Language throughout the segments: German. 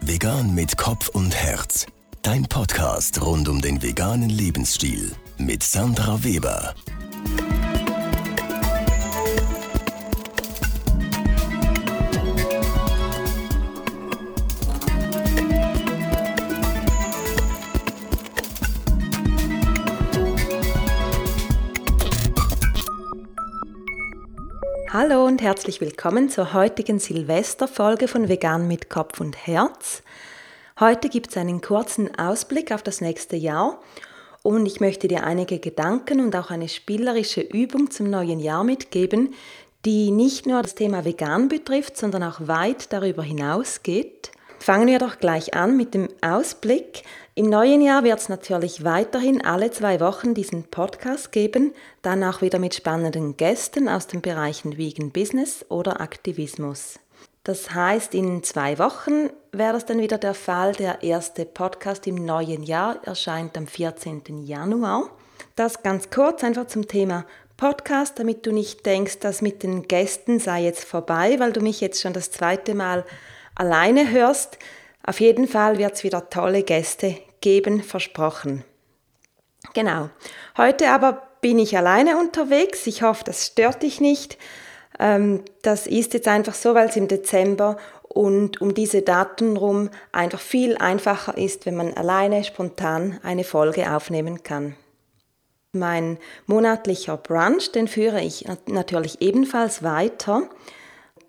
Vegan mit Kopf und Herz. Dein Podcast rund um den veganen Lebensstil mit Sandra Weber. Hallo und herzlich willkommen zur heutigen Silvesterfolge von Vegan mit Kopf und Herz. Heute gibt es einen kurzen Ausblick auf das nächste Jahr und ich möchte dir einige Gedanken und auch eine spielerische Übung zum neuen Jahr mitgeben, die nicht nur das Thema Vegan betrifft, sondern auch weit darüber hinausgeht. Fangen wir doch gleich an mit dem Ausblick. Im neuen Jahr wird es natürlich weiterhin alle zwei Wochen diesen Podcast geben, dann auch wieder mit spannenden Gästen aus den Bereichen Vegan Business oder Aktivismus. Das heißt, in zwei Wochen wäre das dann wieder der Fall. Der erste Podcast im neuen Jahr erscheint am 14. Januar. Das ganz kurz einfach zum Thema Podcast, damit du nicht denkst, dass mit den Gästen sei jetzt vorbei, weil du mich jetzt schon das zweite Mal alleine hörst. Auf jeden Fall wird es wieder tolle Gäste geben, versprochen. Genau. Heute aber bin ich alleine unterwegs. Ich hoffe, das stört dich nicht. Ähm, das ist jetzt einfach so, weil es im Dezember und um diese Daten rum einfach viel einfacher ist, wenn man alleine spontan eine Folge aufnehmen kann. Mein monatlicher Brunch, den führe ich natürlich ebenfalls weiter.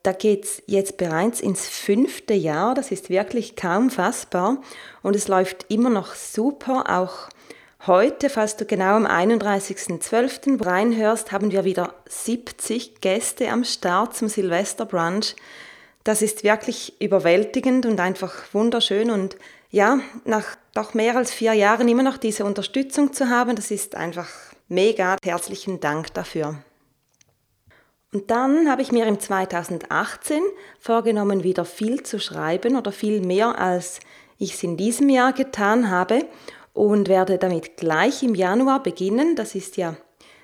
Da geht es jetzt bereits ins fünfte Jahr, das ist wirklich kaum fassbar und es läuft immer noch super. Auch heute, falls du genau am 31.12. reinhörst, haben wir wieder 70 Gäste am Start zum Silvesterbrunch. Das ist wirklich überwältigend und einfach wunderschön und ja, nach doch mehr als vier Jahren immer noch diese Unterstützung zu haben, das ist einfach mega. Herzlichen Dank dafür. Und dann habe ich mir im 2018 vorgenommen, wieder viel zu schreiben oder viel mehr, als ich es in diesem Jahr getan habe und werde damit gleich im Januar beginnen. Das ist ja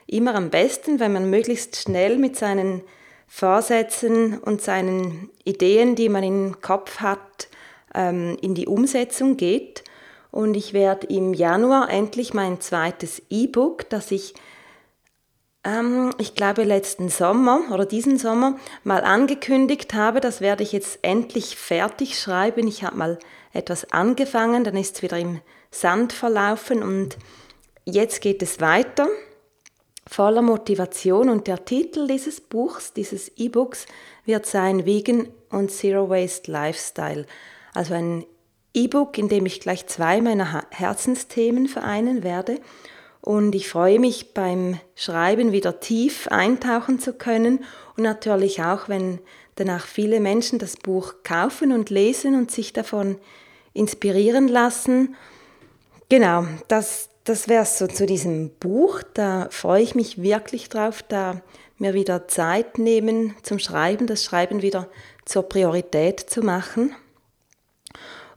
immer am besten, wenn man möglichst schnell mit seinen Vorsätzen und seinen Ideen, die man im Kopf hat, ähm, in die Umsetzung geht. Und ich werde im Januar endlich mein zweites E-Book, das ich ähm, ich glaube, letzten Sommer oder diesen Sommer mal angekündigt habe, das werde ich jetzt endlich fertig schreiben. Ich habe mal etwas angefangen, dann ist es wieder im Sand verlaufen und jetzt geht es weiter voller Motivation und der Titel dieses Buchs, dieses E-Books wird sein Vegan und Zero Waste Lifestyle. Also ein E-Book, in dem ich gleich zwei meiner Herzensthemen vereinen werde und ich freue mich beim Schreiben wieder tief eintauchen zu können und natürlich auch, wenn danach viele Menschen das Buch kaufen und lesen und sich davon inspirieren lassen. Genau, das, das wäre es so zu diesem Buch. Da freue ich mich wirklich drauf, da mir wieder Zeit nehmen zum Schreiben, das Schreiben wieder zur Priorität zu machen.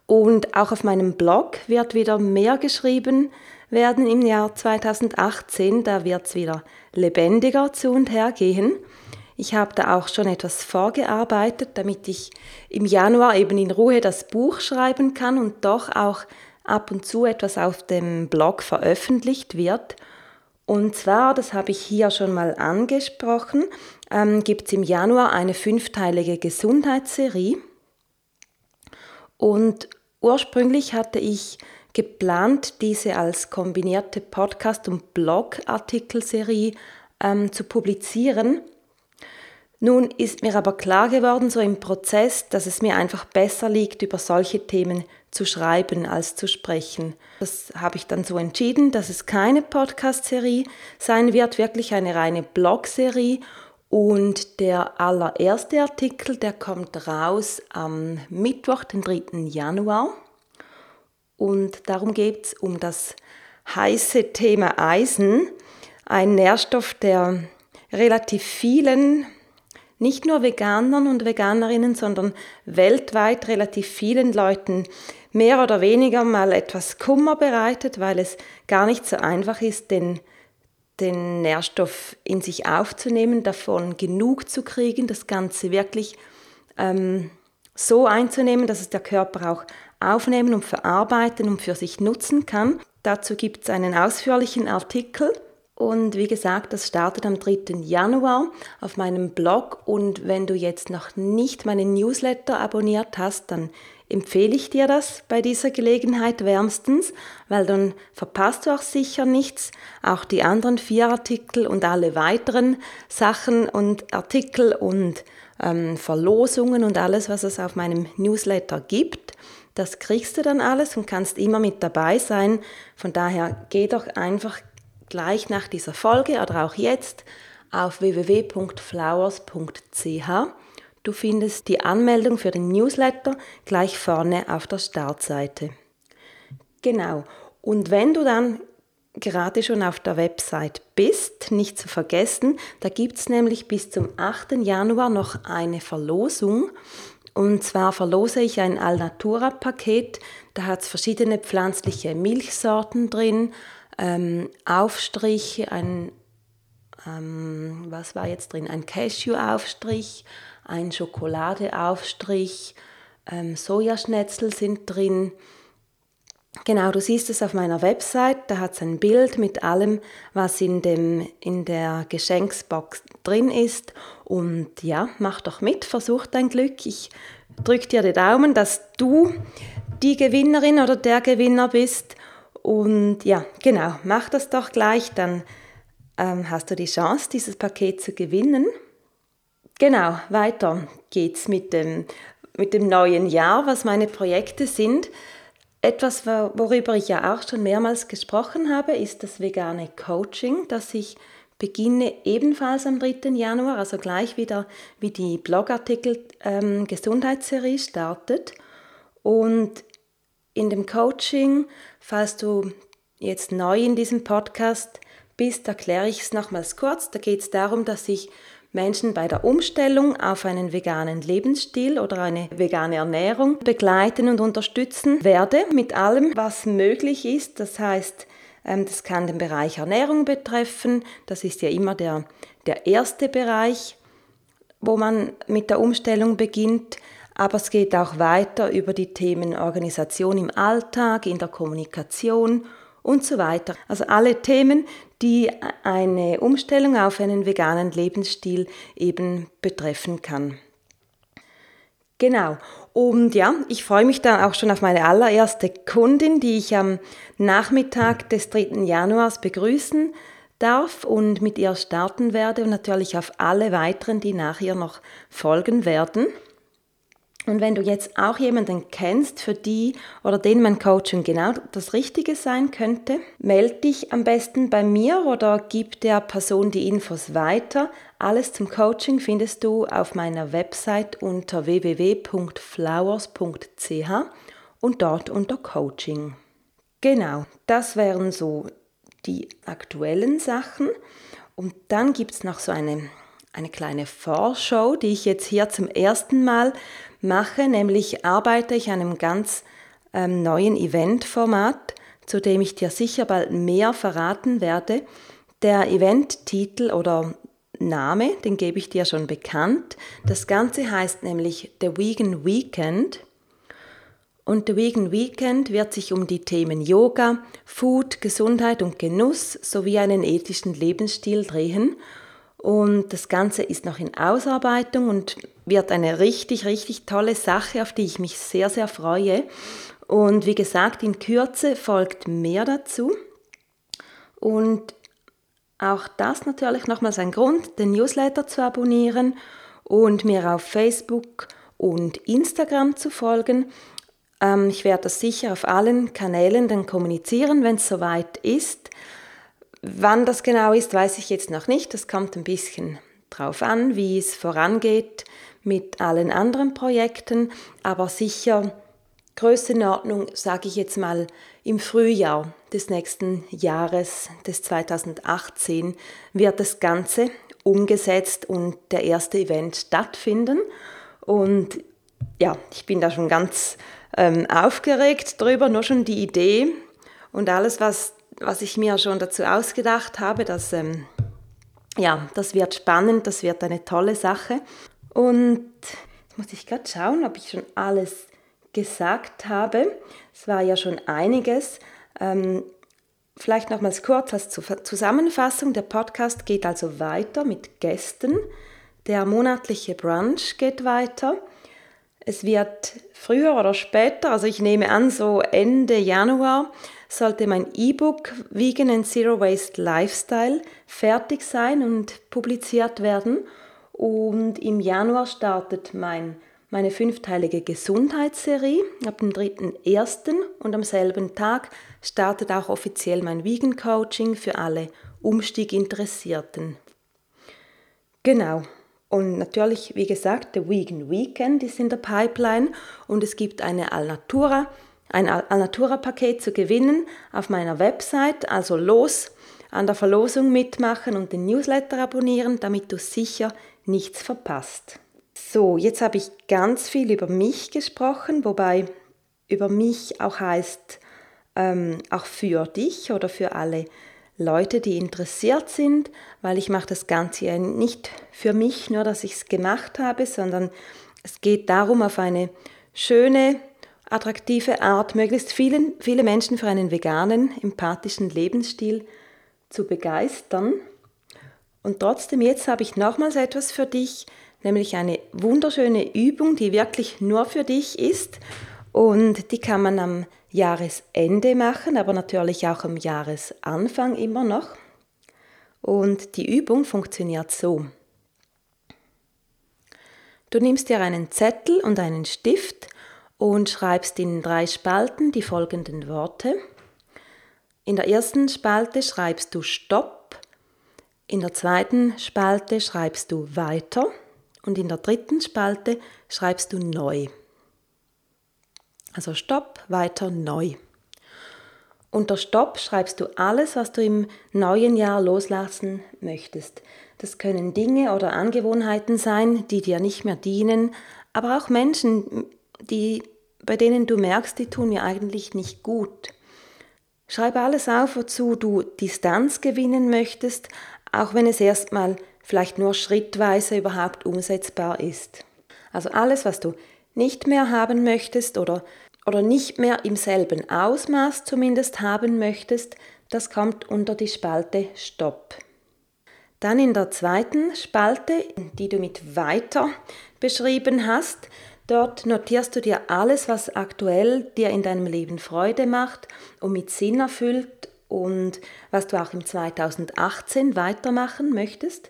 Und auch auf meinem Blog wird wieder mehr geschrieben werden im Jahr 2018. Da wird es wieder lebendiger zu und her gehen. Ich habe da auch schon etwas vorgearbeitet, damit ich im Januar eben in Ruhe das Buch schreiben kann und doch auch ab und zu etwas auf dem Blog veröffentlicht wird. Und zwar, das habe ich hier schon mal angesprochen, ähm, gibt es im Januar eine fünfteilige Gesundheitsserie. Und ursprünglich hatte ich geplant, diese als kombinierte Podcast- und Blog-Artikelserie ähm, zu publizieren. Nun ist mir aber klar geworden, so im Prozess, dass es mir einfach besser liegt, über solche Themen zu schreiben als zu sprechen. Das habe ich dann so entschieden, dass es keine Podcast-Serie sein wird, wirklich eine reine Blog-Serie. Und der allererste Artikel, der kommt raus am Mittwoch, den 3. Januar. Und darum geht es um das heiße Thema Eisen, ein Nährstoff, der relativ vielen, nicht nur Veganern und Veganerinnen, sondern weltweit relativ vielen Leuten mehr oder weniger mal etwas Kummer bereitet, weil es gar nicht so einfach ist, den den Nährstoff in sich aufzunehmen, davon genug zu kriegen, das Ganze wirklich ähm, so einzunehmen, dass es der Körper auch aufnehmen und verarbeiten und für sich nutzen kann. Dazu gibt es einen ausführlichen Artikel und wie gesagt, das startet am 3. Januar auf meinem Blog und wenn du jetzt noch nicht meinen Newsletter abonniert hast, dann empfehle ich dir das bei dieser Gelegenheit wärmstens, weil dann verpasst du auch sicher nichts. Auch die anderen vier Artikel und alle weiteren Sachen und Artikel und ähm, Verlosungen und alles, was es auf meinem Newsletter gibt. Das kriegst du dann alles und kannst immer mit dabei sein. Von daher geh doch einfach gleich nach dieser Folge oder auch jetzt auf www.flowers.ch Du findest die Anmeldung für den Newsletter gleich vorne auf der Startseite. Genau. Und wenn du dann gerade schon auf der Website bist, nicht zu vergessen, da gibt es nämlich bis zum 8. Januar noch eine Verlosung. Und zwar verlose ich ein Alnatura-Paket. Da hat es verschiedene pflanzliche Milchsorten drin, ähm, Aufstrich, ein, ähm, was war jetzt drin? Ein Cashew-Aufstrich, ein Schokoladeaufstrich, ähm, Sojaschnetzel sind drin. Genau, du siehst es auf meiner Website, da hat es ein Bild mit allem, was in, dem, in der Geschenksbox drin ist. Und ja, mach doch mit, versuch dein Glück. Ich drücke dir die Daumen, dass du die Gewinnerin oder der Gewinner bist. Und ja, genau, mach das doch gleich, dann ähm, hast du die Chance, dieses Paket zu gewinnen. Genau, weiter geht's mit dem, mit dem neuen Jahr, was meine Projekte sind. Etwas, worüber ich ja auch schon mehrmals gesprochen habe, ist das vegane Coaching, das ich beginne ebenfalls am 3. Januar, also gleich wieder wie die Blogartikel ähm, Gesundheitsserie startet. Und in dem Coaching, falls du jetzt neu in diesem Podcast bist, erkläre ich es nochmals kurz. Da geht es darum, dass ich Menschen bei der Umstellung auf einen veganen Lebensstil oder eine vegane Ernährung begleiten und unterstützen werde mit allem, was möglich ist. Das heißt, ähm, das kann den Bereich Ernährung betreffen. Das ist ja immer der, der erste Bereich, wo man mit der Umstellung beginnt. Aber es geht auch weiter über die Themen Organisation im Alltag, in der Kommunikation und so weiter. Also alle Themen, die eine Umstellung auf einen veganen Lebensstil eben betreffen kann. Genau. Und ja, ich freue mich dann auch schon auf meine allererste Kundin, die ich am Nachmittag des 3. Januars begrüßen darf und mit ihr starten werde und natürlich auf alle weiteren, die nach ihr noch folgen werden. Und wenn du jetzt auch jemanden kennst, für die oder den mein Coaching genau das Richtige sein könnte, melde dich am besten bei mir oder gib der Person die Infos weiter. Alles zum Coaching findest du auf meiner Website unter www.flowers.ch und dort unter Coaching. Genau, das wären so die aktuellen Sachen. Und dann gibt es noch so eine, eine kleine Vorschau, die ich jetzt hier zum ersten Mal mache, nämlich arbeite ich an einem ganz ähm, neuen Eventformat, zu dem ich dir sicher bald mehr verraten werde. Der Eventtitel oder Name, den gebe ich dir schon bekannt. Das Ganze heißt nämlich The Vegan Weekend. Und The Vegan Weekend wird sich um die Themen Yoga, Food, Gesundheit und Genuss sowie einen ethischen Lebensstil drehen. Und das Ganze ist noch in Ausarbeitung und wird eine richtig, richtig tolle Sache, auf die ich mich sehr, sehr freue. Und wie gesagt, in Kürze folgt mehr dazu. Und auch das natürlich nochmals ein Grund, den Newsletter zu abonnieren und mir auf Facebook und Instagram zu folgen. Ähm, ich werde das sicher auf allen Kanälen dann kommunizieren, wenn es soweit ist. Wann das genau ist, weiß ich jetzt noch nicht. Das kommt ein bisschen drauf an, wie es vorangeht mit allen anderen Projekten, aber sicher Größenordnung, sage ich jetzt mal, im Frühjahr des nächsten Jahres, des 2018, wird das Ganze umgesetzt und der erste Event stattfinden. Und ja, ich bin da schon ganz ähm, aufgeregt drüber, nur schon die Idee und alles, was was ich mir schon dazu ausgedacht habe. Das, ähm, ja, das wird spannend, das wird eine tolle Sache. Und jetzt muss ich gerade schauen, ob ich schon alles gesagt habe. Es war ja schon einiges. Ähm, vielleicht nochmals kurz als Zusammenfassung. Der Podcast geht also weiter mit Gästen. Der monatliche Brunch geht weiter. Es wird früher oder später, also ich nehme an, so Ende Januar, sollte mein E-Book Vegan and Zero Waste Lifestyle fertig sein und publiziert werden. Und im Januar startet mein, meine fünfteilige Gesundheitsserie ab dem 3.1. und am selben Tag startet auch offiziell mein Vegan Coaching für alle Umstieg Interessierten. Genau, und natürlich, wie gesagt, der Vegan Weekend ist in der Pipeline und es gibt eine Alnatura, ein Alnatura-Paket zu gewinnen auf meiner Website. Also los an der Verlosung mitmachen und den Newsletter abonnieren, damit du sicher nichts verpasst. So, jetzt habe ich ganz viel über mich gesprochen, wobei über mich auch heißt, ähm, auch für dich oder für alle Leute, die interessiert sind, weil ich mache das Ganze ja nicht für mich, nur dass ich es gemacht habe, sondern es geht darum, auf eine schöne, attraktive Art möglichst vielen, viele Menschen für einen veganen, empathischen Lebensstil zu begeistern. Und trotzdem, jetzt habe ich nochmals etwas für dich, nämlich eine wunderschöne Übung, die wirklich nur für dich ist und die kann man am Jahresende machen, aber natürlich auch am Jahresanfang immer noch. Und die Übung funktioniert so. Du nimmst dir einen Zettel und einen Stift und schreibst in drei Spalten die folgenden Worte. In der ersten Spalte schreibst du Stopp, in der zweiten Spalte schreibst du Weiter und in der dritten Spalte schreibst du Neu. Also Stopp, weiter, neu. Unter Stopp schreibst du alles, was du im neuen Jahr loslassen möchtest. Das können Dinge oder Angewohnheiten sein, die dir nicht mehr dienen, aber auch Menschen, die, bei denen du merkst, die tun mir eigentlich nicht gut. Schreib alles auf, wozu du Distanz gewinnen möchtest, auch wenn es erstmal vielleicht nur schrittweise überhaupt umsetzbar ist. Also alles, was du nicht mehr haben möchtest oder oder nicht mehr im selben Ausmaß zumindest haben möchtest, das kommt unter die Spalte Stopp. Dann in der zweiten Spalte, die du mit weiter beschrieben hast, dort notierst du dir alles, was aktuell dir in deinem Leben Freude macht und mit Sinn erfüllt und was du auch im 2018 weitermachen möchtest,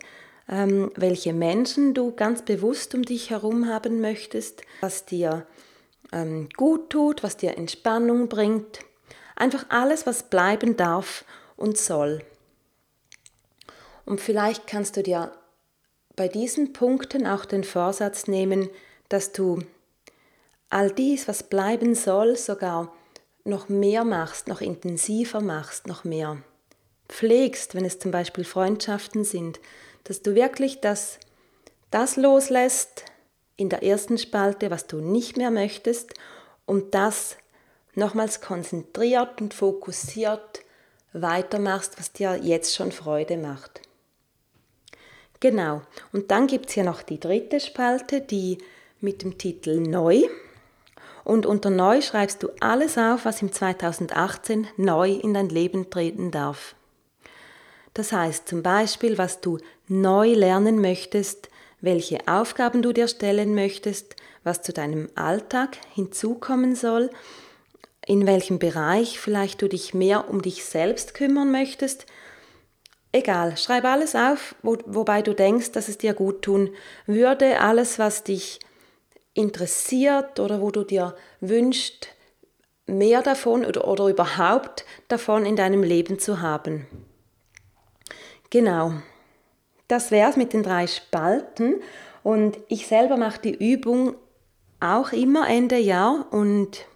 ähm, welche Menschen du ganz bewusst um dich herum haben möchtest, was dir ähm, gut tut, was dir Entspannung bringt. Einfach alles, was bleiben darf und soll. Und vielleicht kannst du dir bei diesen Punkten auch den Vorsatz nehmen, dass du all dies, was bleiben soll, sogar noch mehr machst, noch intensiver machst, noch mehr pflegst, wenn es zum Beispiel Freundschaften sind, dass du wirklich das, das loslässt, in der ersten Spalte, was du nicht mehr möchtest und das nochmals konzentriert und fokussiert weitermachst, was dir jetzt schon Freude macht. Genau, und dann gibt es hier noch die dritte Spalte, die mit dem Titel Neu. Und unter Neu schreibst du alles auf, was im 2018 neu in dein Leben treten darf. Das heißt zum Beispiel, was du neu lernen möchtest, welche Aufgaben du dir stellen möchtest, was zu deinem Alltag hinzukommen soll, in welchem Bereich vielleicht du dich mehr um dich selbst kümmern möchtest. Egal, schreib alles auf, wo, wobei du denkst, dass es dir gut tun würde, alles, was dich interessiert oder wo du dir wünschst, mehr davon oder, oder überhaupt davon in deinem Leben zu haben. Genau. Das wäre es mit den drei Spalten. Und ich selber mache die Übung auch immer Ende Jahr und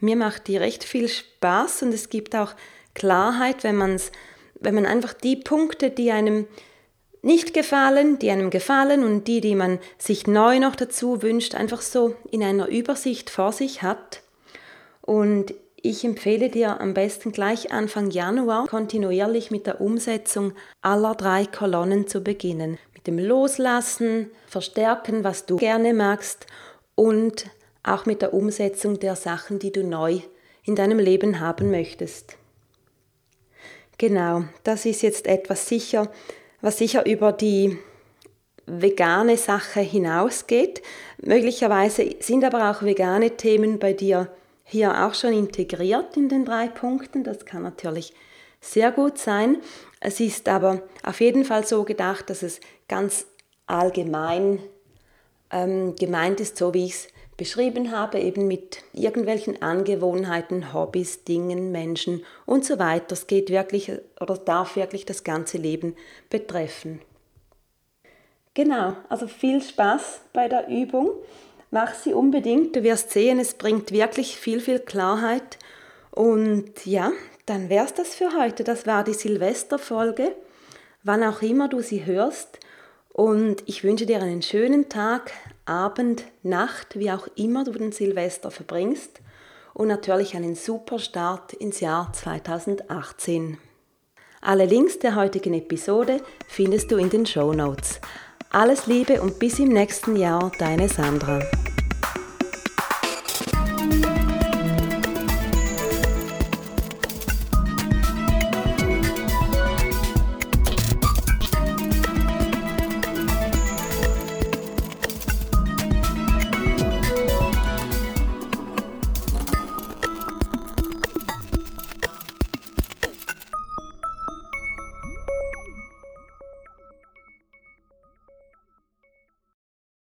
mir macht die recht viel Spaß und es gibt auch Klarheit, wenn, man's, wenn man einfach die Punkte, die einem nicht gefallen, die einem gefallen und die, die man sich neu noch dazu wünscht, einfach so in einer Übersicht vor sich hat. Und ich empfehle dir am besten gleich Anfang Januar kontinuierlich mit der Umsetzung aller drei Kolonnen zu beginnen. Mit dem Loslassen, Verstärken, was du gerne magst und auch mit der Umsetzung der Sachen, die du neu in deinem Leben haben möchtest. Genau, das ist jetzt etwas sicher, was sicher über die vegane Sache hinausgeht. Möglicherweise sind aber auch vegane Themen bei dir hier auch schon integriert in den drei Punkten. Das kann natürlich sehr gut sein. Es ist aber auf jeden Fall so gedacht, dass es ganz allgemein ähm, gemeint ist, so wie ich es beschrieben habe, eben mit irgendwelchen Angewohnheiten, Hobbys, Dingen, Menschen und so weiter. Es geht wirklich oder darf wirklich das ganze Leben betreffen. Genau, also viel Spaß bei der Übung. Mach sie unbedingt, du wirst sehen, es bringt wirklich viel, viel Klarheit. Und ja, dann wär's das für heute. Das war die Silvesterfolge. Wann auch immer du sie hörst, und ich wünsche dir einen schönen Tag, Abend, Nacht, wie auch immer du den Silvester verbringst. Und natürlich einen super Start ins Jahr 2018. Alle Links der heutigen Episode findest du in den Show Notes. Alles Liebe und bis im nächsten Jahr, deine Sandra.